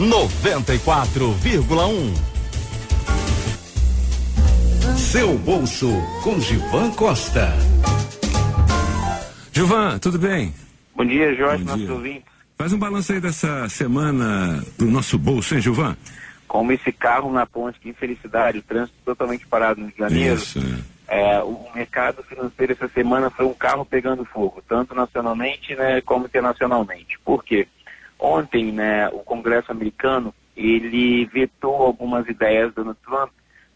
94,1. Seu bolso com Givan Costa. Gilvan, tudo bem? Bom dia, Jorge, Bom nosso ouvinte. Faz um balanço aí dessa semana do nosso bolso, hein, Gilvan? Como esse carro na ponte, que infelicidade, o trânsito totalmente parado no Rio de Janeiro. Isso. É, o mercado financeiro essa semana foi um carro pegando fogo, tanto nacionalmente né, como internacionalmente. Por quê? Ontem, né, o Congresso americano, ele vetou algumas ideias do Donald Trump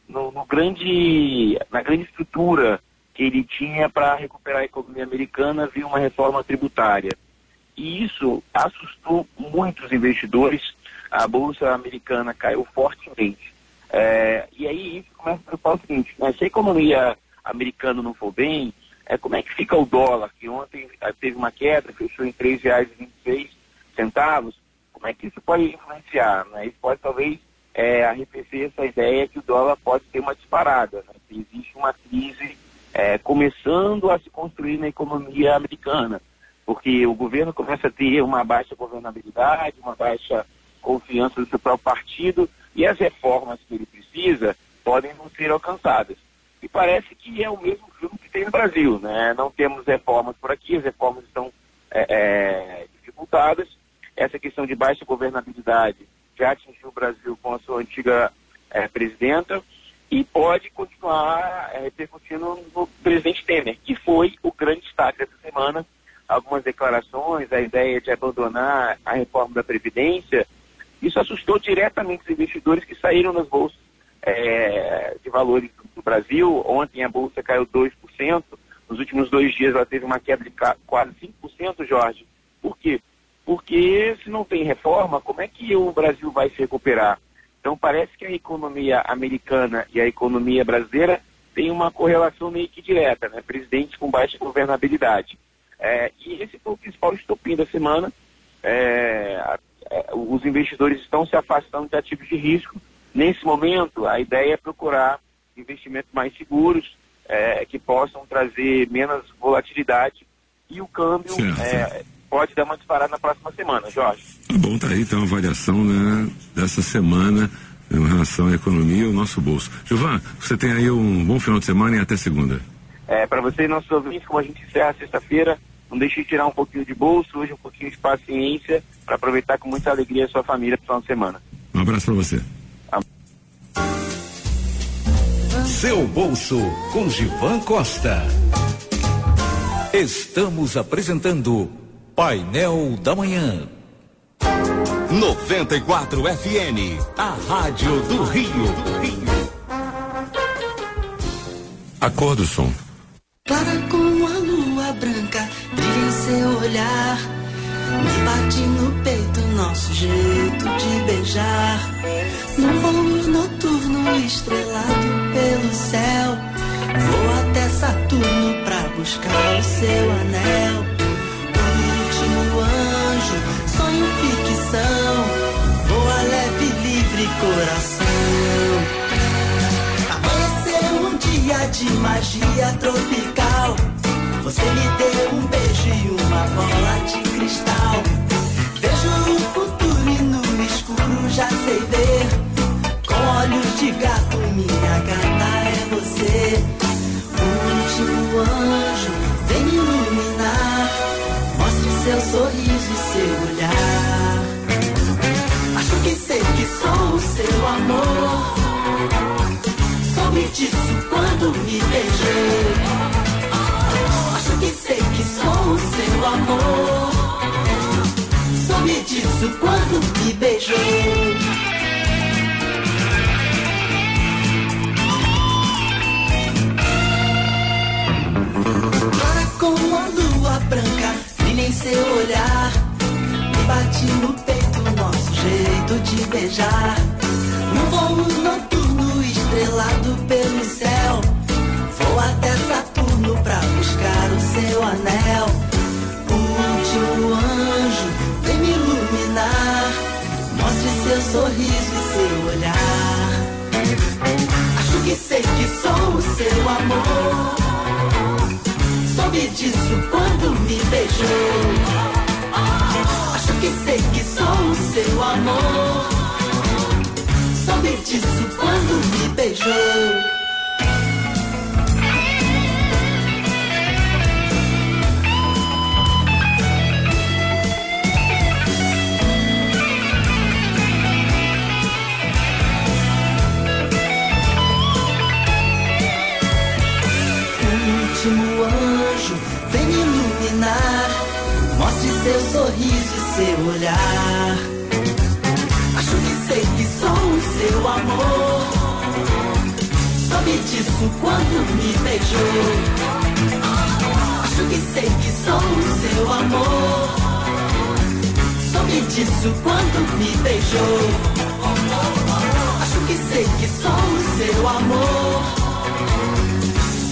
no, no grande, na grande estrutura que ele tinha para recuperar a economia americana via uma reforma tributária. E isso assustou muitos investidores. A bolsa americana caiu fortemente. É, e aí isso começa a preocupar o seguinte: né, se a economia americana não for bem, é, como é que fica o dólar, que ontem é, teve uma queda, fechou em R$ 3,26 centavos? Como é que isso pode influenciar? Né? Isso pode talvez é, arrefecer essa ideia que o dólar pode ter uma disparada. Né? Existe uma crise é, começando a se construir na economia americana, porque o governo começa a ter uma baixa governabilidade, uma baixa confiança do seu próprio partido, e as reformas que ele precisa podem não ser alcançadas. E parece que é o mesmo filme que tem no Brasil, né? Não temos reformas por aqui, as reformas estão é, é, dificultadas. Essa questão de baixa governabilidade já atingiu o Brasil com a sua antiga é, presidenta e pode continuar é, repercutindo no presidente Temer, que foi o grande destaque dessa semana. Algumas declarações, a ideia de abandonar a reforma da Previdência, isso assustou diretamente os investidores que saíram nas bolsas é, de valores do Brasil. Ontem a bolsa caiu 2%, nos últimos dois dias ela teve uma queda de quase 5%, Jorge. Por quê? Porque se não tem reforma, como é que o Brasil vai se recuperar? Então parece que a economia americana e a economia brasileira têm uma correlação meio que direta, né? Presidentes com baixa governabilidade. É, e esse foi o principal estopim da semana. É, é, os investidores estão se afastando de ativos de risco. Nesse momento, a ideia é procurar investimentos mais seguros, é, que possam trazer menos volatilidade e o câmbio é, pode dar uma disparada na próxima semana, Jorge. Tá bom, tá aí então a avaliação né, dessa semana em relação à economia e o nosso bolso. Gilvan, você tem aí um bom final de semana e até segunda. É, para você e nossos ouvintes, como a gente encerra sexta-feira, não deixe de tirar um pouquinho de bolso, hoje um pouquinho de paciência, para aproveitar com muita alegria a sua família no final de semana. Um abraço para você. Seu bolso com Givan Costa. Estamos apresentando Painel da Manhã. 94 FN, a Rádio do Rio. Acordo som. Clara como a lua branca, brilha em seu olhar. Me bate no peito nosso jeito de beijar. Num voo noturno estrelado pelo céu. Vou até Saturno pra buscar o seu anel ficção. Voa leve, livre coração. Amanheceu um dia de magia tropical. Disso quando me beijou. Acho que sei que sou o seu amor. Soube disso quando me beijou. Com a lua branca nem seu olhar. Me bate no peito o nosso jeito de beijar. Sorriso e seu olhar. Acho que sei que sou o seu amor soube disso quando me beijou. Acho que sei que sou o seu amor. Soube disso quando me beijou. Seu sorriso e seu olhar. Acho que sei que sou o seu amor. Soube disso quando me beijou. Acho que sei que sou o seu amor. Soube disso quando me beijou. Acho que sei que sou o seu amor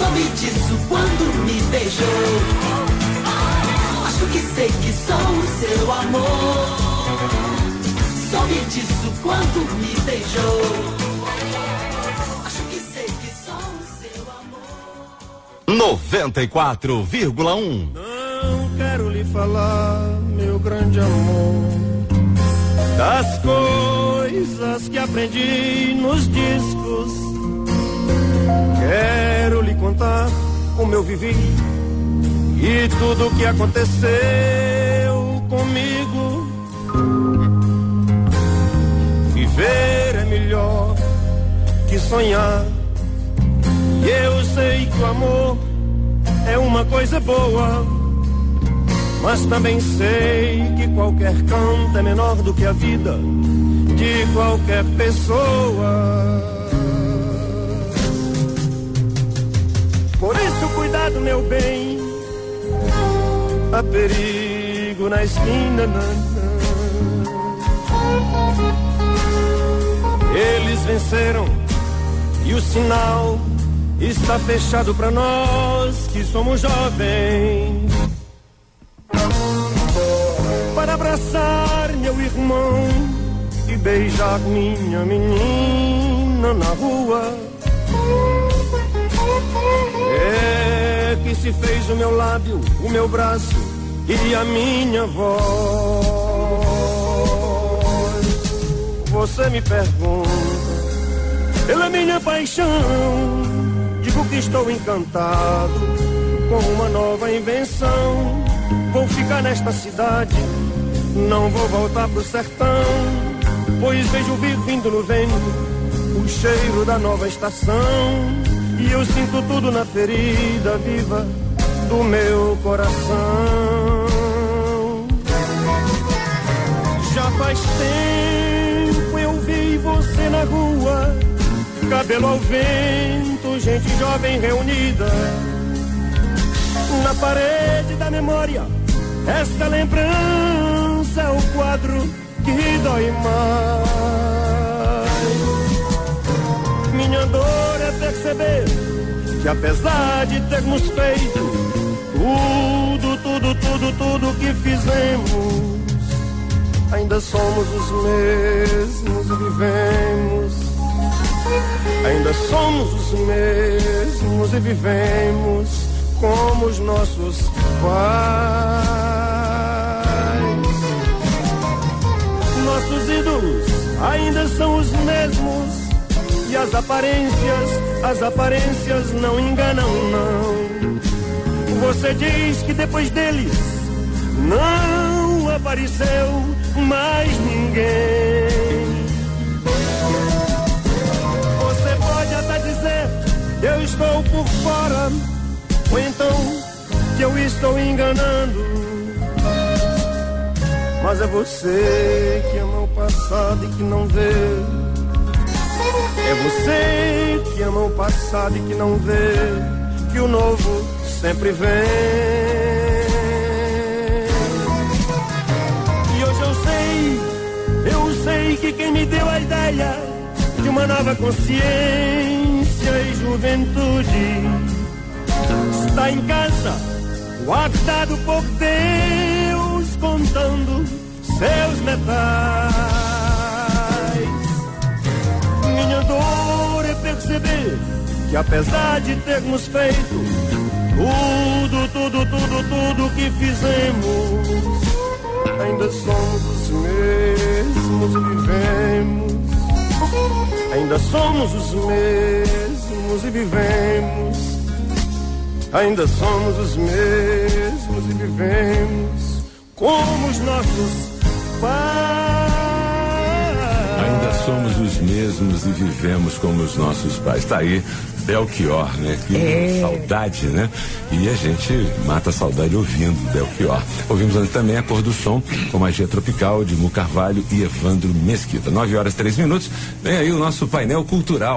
soube disso quando me beijou. Acho que sei que sou o seu amor. Soube disso quando me beijou. Acho que sei que sou o seu amor. 94,1 Não quero lhe falar, meu grande amor, das coisas que aprendi nos discos Quero lhe contar como eu vivi e tudo o que aconteceu comigo. Viver é melhor que sonhar. E eu sei que o amor é uma coisa boa. Mas também sei que qualquer canto é menor do que a vida de qualquer pessoa. Por isso, cuidado, meu bem. Há perigo na esquina. Eles venceram e o sinal está fechado para nós que somos jovens. Para abraçar meu irmão e beijar minha menina na rua que se fez o meu lábio, o meu braço e a minha voz. Você me pergunta pela minha paixão. Digo que estou encantado com uma nova invenção. Vou ficar nesta cidade, não vou voltar pro sertão. Pois vejo vindo no vento o cheiro da nova estação. E eu sinto tudo na ferida viva do meu coração. Já faz tempo eu vi você na rua, cabelo ao vento, gente jovem reunida. Na parede da memória, esta lembrança é o quadro que dói mais. Minha dor perceber que apesar de termos feito tudo, tudo, tudo, tudo que fizemos, ainda somos os mesmos e vivemos. Ainda somos os mesmos e vivemos como os nossos pais. Nossos ídolos ainda são os mesmos e as aparências, as aparências não enganam, não. Você diz que depois deles não apareceu mais ninguém. Você pode até dizer eu estou por fora, ou então que eu estou enganando. Mas é você que ama o passado e que não vê é você que ama o passado e que não vê que o novo sempre vem. E hoje eu sei, eu sei que quem me deu a ideia de uma nova consciência e juventude está em casa, guardado por Deus, contando seus metais. Perceber que apesar de termos feito tudo, tudo, tudo, tudo que fizemos, ainda somos os os mesmos e vivemos. Ainda somos os mesmos e vivemos. Ainda somos os mesmos e vivemos como os nossos pais. Somos os mesmos e vivemos como os nossos pais. Tá aí Belchior, né? Que é. saudade, né? E a gente mata a saudade ouvindo Belchior. Ouvimos também a cor do som com magia tropical de Mu Carvalho e Evandro Mesquita. Nove horas três minutos. Vem aí o nosso painel cultural.